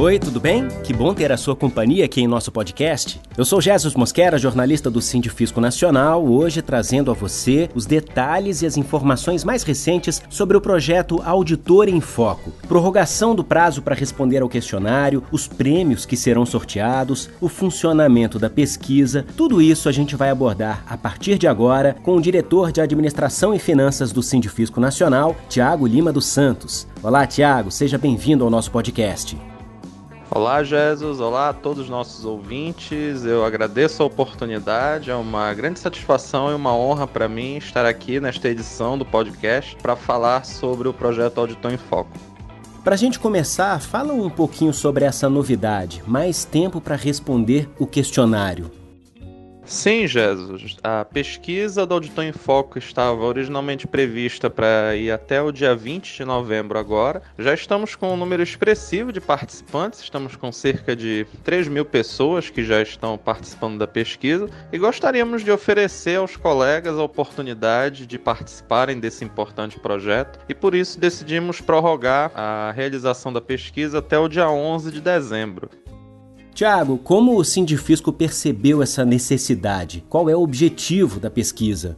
Oi, tudo bem? Que bom ter a sua companhia aqui em nosso podcast. Eu sou Jesus Mosquera, jornalista do Sindifisco Nacional, hoje trazendo a você os detalhes e as informações mais recentes sobre o projeto Auditor em Foco. Prorrogação do prazo para responder ao questionário, os prêmios que serão sorteados, o funcionamento da pesquisa, tudo isso a gente vai abordar a partir de agora com o diretor de Administração e Finanças do Sindifisco Nacional, Tiago Lima dos Santos. Olá, Tiago, seja bem-vindo ao nosso podcast. Olá, Jesus. Olá a todos os nossos ouvintes. Eu agradeço a oportunidade. É uma grande satisfação e uma honra para mim estar aqui nesta edição do podcast para falar sobre o projeto Auditor em Foco. Para a gente começar, fala um pouquinho sobre essa novidade. Mais tempo para responder o questionário. Sim, Jesus. A pesquisa do Auditor em Foco estava originalmente prevista para ir até o dia 20 de novembro agora. Já estamos com um número expressivo de participantes, estamos com cerca de 3 mil pessoas que já estão participando da pesquisa e gostaríamos de oferecer aos colegas a oportunidade de participarem desse importante projeto e por isso decidimos prorrogar a realização da pesquisa até o dia 11 de dezembro. Tiago, como o Sindifisco percebeu essa necessidade? Qual é o objetivo da pesquisa?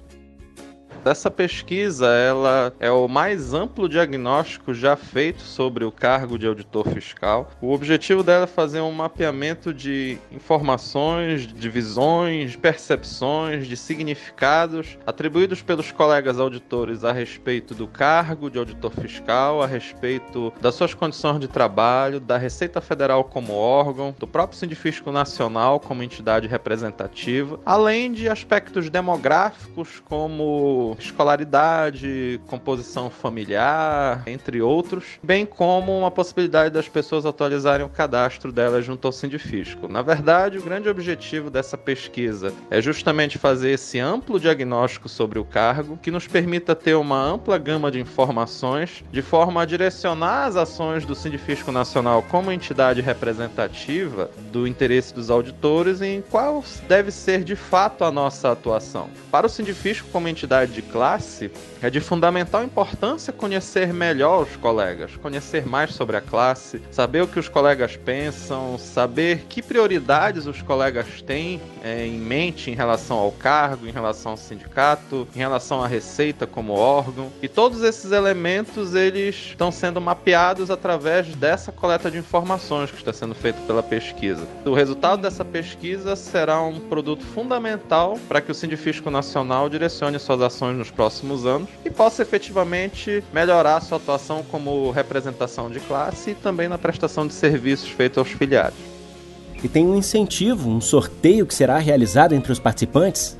Essa pesquisa ela é o mais amplo diagnóstico já feito sobre o cargo de auditor fiscal. O objetivo dela é fazer um mapeamento de informações, de visões, percepções, de significados atribuídos pelos colegas auditores a respeito do cargo de auditor fiscal, a respeito das suas condições de trabalho, da Receita Federal como órgão, do próprio Sindifisco Nacional como entidade representativa, além de aspectos demográficos como escolaridade, composição familiar, entre outros, bem como uma possibilidade das pessoas atualizarem o cadastro delas junto ao Sindifisco. Na verdade, o grande objetivo dessa pesquisa é justamente fazer esse amplo diagnóstico sobre o cargo, que nos permita ter uma ampla gama de informações, de forma a direcionar as ações do Sindifisco Nacional como entidade representativa do interesse dos auditores em qual deve ser de fato a nossa atuação. Para o Sindifisco como entidade de classe, é de fundamental importância conhecer melhor os colegas, conhecer mais sobre a classe, saber o que os colegas pensam, saber que prioridades os colegas têm é, em mente em relação ao cargo, em relação ao sindicato, em relação à receita como órgão. E todos esses elementos eles estão sendo mapeados através dessa coleta de informações que está sendo feita pela pesquisa. O resultado dessa pesquisa será um produto fundamental para que o Sindifisco Nacional direcione suas ações nos próximos anos e possa efetivamente melhorar sua atuação como representação de classe e também na prestação de serviços feitos aos filiados. E tem um incentivo, um sorteio que será realizado entre os participantes?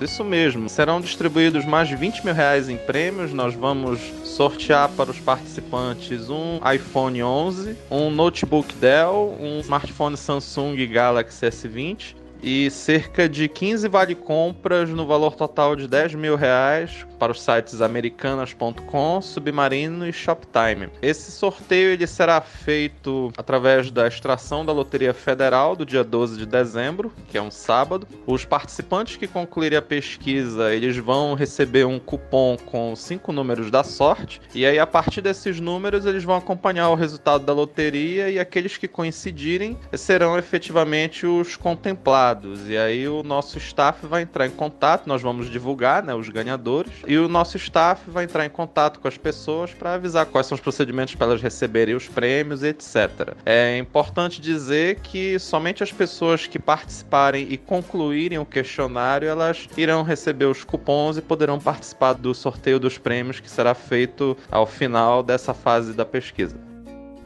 Isso mesmo. Serão distribuídos mais de 20 mil reais em prêmios. Nós vamos sortear para os participantes um iPhone 11, um notebook Dell, um smartphone Samsung Galaxy S20 e cerca de 15 vale compras no valor total de 10 mil reais para os sites americanas.com, Submarino e Shoptime. Esse sorteio ele será feito através da extração da Loteria Federal do dia 12 de dezembro, que é um sábado. Os participantes que concluírem a pesquisa, eles vão receber um cupom com cinco números da sorte, e aí a partir desses números eles vão acompanhar o resultado da loteria e aqueles que coincidirem serão efetivamente os contemplados. E aí o nosso staff vai entrar em contato, nós vamos divulgar, né, os ganhadores e o nosso staff vai entrar em contato com as pessoas para avisar quais são os procedimentos para elas receberem os prêmios, etc. É importante dizer que somente as pessoas que participarem e concluírem o questionário, elas irão receber os cupons e poderão participar do sorteio dos prêmios que será feito ao final dessa fase da pesquisa.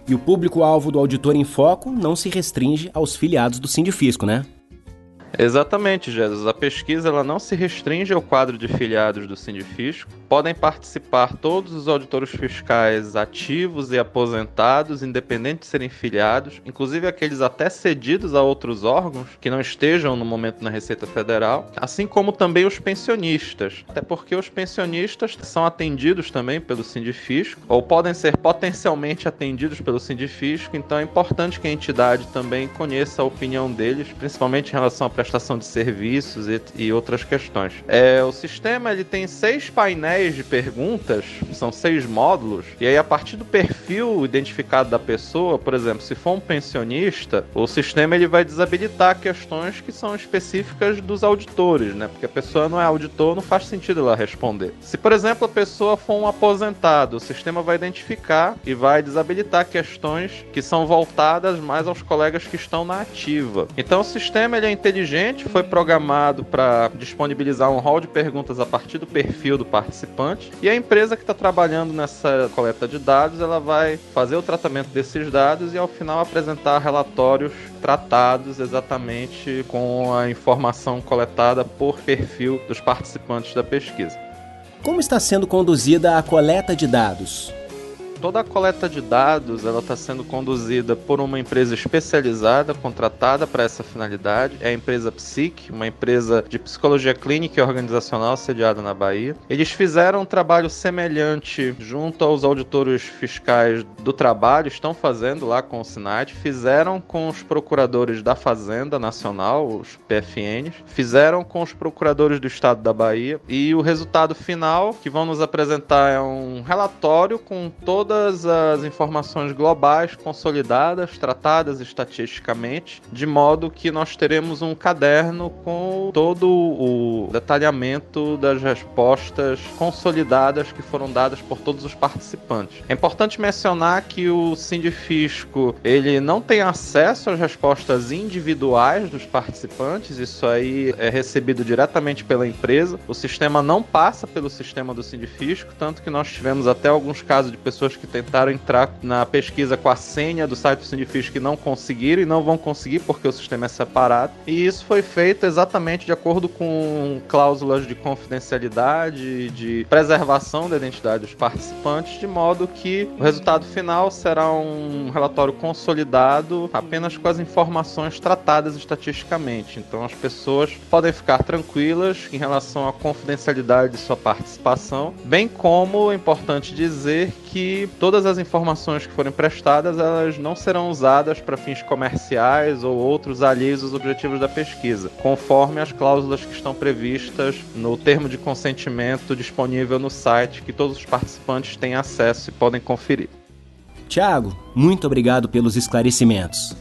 E o público-alvo do Auditor em Foco não se restringe aos filiados do Sindifisco, né? Exatamente, Jesus. A pesquisa ela não se restringe ao quadro de filiados do Sindifisco. Podem participar todos os auditores fiscais ativos e aposentados, independente de serem filiados, inclusive aqueles até cedidos a outros órgãos que não estejam no momento na Receita Federal, assim como também os pensionistas. Até porque os pensionistas são atendidos também pelo Sindifisco, ou podem ser potencialmente atendidos pelo Sindifisco, então é importante que a entidade também conheça a opinião deles, principalmente em relação à prestação de serviços e, e outras questões. É, o sistema ele tem seis painéis de perguntas, são seis módulos, e aí a partir do perfil perfil identificado da pessoa, por exemplo, se for um pensionista, o sistema ele vai desabilitar questões que são específicas dos auditores, né? Porque a pessoa não é auditor, não faz sentido ela responder. Se, por exemplo, a pessoa for um aposentado, o sistema vai identificar e vai desabilitar questões que são voltadas mais aos colegas que estão na ativa. Então, o sistema ele é inteligente, foi programado para disponibilizar um hall de perguntas a partir do perfil do participante e a empresa que está trabalhando nessa coleta de dados, ela vai fazer o tratamento desses dados e ao final apresentar relatórios tratados exatamente com a informação coletada por perfil dos participantes da pesquisa. Como está sendo conduzida a coleta de dados? Toda a coleta de dados ela está sendo conduzida por uma empresa especializada, contratada para essa finalidade. É a empresa Psic, uma empresa de psicologia clínica e organizacional sediada na Bahia. Eles fizeram um trabalho semelhante junto aos auditores fiscais do trabalho, estão fazendo lá com o SINAT, fizeram com os procuradores da Fazenda Nacional, os PFNs, fizeram com os procuradores do Estado da Bahia e o resultado final que vão nos apresentar é um relatório com toda todas as informações globais consolidadas, tratadas estatisticamente, de modo que nós teremos um caderno com todo o detalhamento das respostas consolidadas que foram dadas por todos os participantes. É importante mencionar que o Sindifisco ele não tem acesso às respostas individuais dos participantes, isso aí é recebido diretamente pela empresa. O sistema não passa pelo sistema do Sindifisco, tanto que nós tivemos até alguns casos de pessoas que que tentaram entrar na pesquisa com a senha do site do Cindyfish que não conseguiram e não vão conseguir porque o sistema é separado. E isso foi feito exatamente de acordo com cláusulas de confidencialidade, de preservação da identidade dos participantes, de modo que o resultado final será um relatório consolidado apenas com as informações tratadas estatisticamente. Então as pessoas podem ficar tranquilas em relação à confidencialidade de sua participação, bem como é importante dizer que todas as informações que forem prestadas elas não serão usadas para fins comerciais ou outros alheios aos objetivos da pesquisa, conforme as cláusulas que estão previstas no termo de consentimento disponível no site que todos os participantes têm acesso e podem conferir. Tiago, muito obrigado pelos esclarecimentos.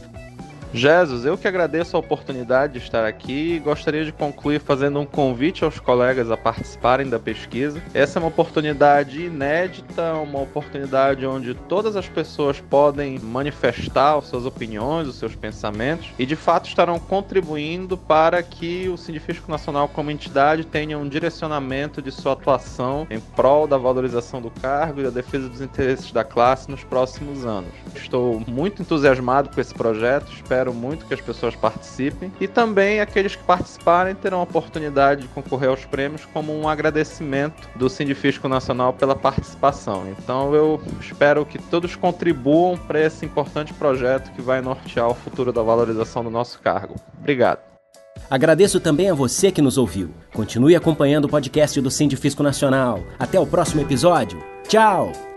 Jesus, eu que agradeço a oportunidade de estar aqui e gostaria de concluir fazendo um convite aos colegas a participarem da pesquisa. Essa é uma oportunidade inédita, uma oportunidade onde todas as pessoas podem manifestar as suas opiniões, os seus pensamentos e de fato estarão contribuindo para que o Sindifisco Nacional como entidade tenha um direcionamento de sua atuação em prol da valorização do cargo e da defesa dos interesses da classe nos próximos anos. Estou muito entusiasmado com esse projeto, espero espero muito que as pessoas participem. E também aqueles que participarem terão a oportunidade de concorrer aos prêmios como um agradecimento do Sindifisco Nacional pela participação. Então eu espero que todos contribuam para esse importante projeto que vai nortear o futuro da valorização do nosso cargo. Obrigado. Agradeço também a você que nos ouviu. Continue acompanhando o podcast do Sindifisco Nacional. Até o próximo episódio. Tchau!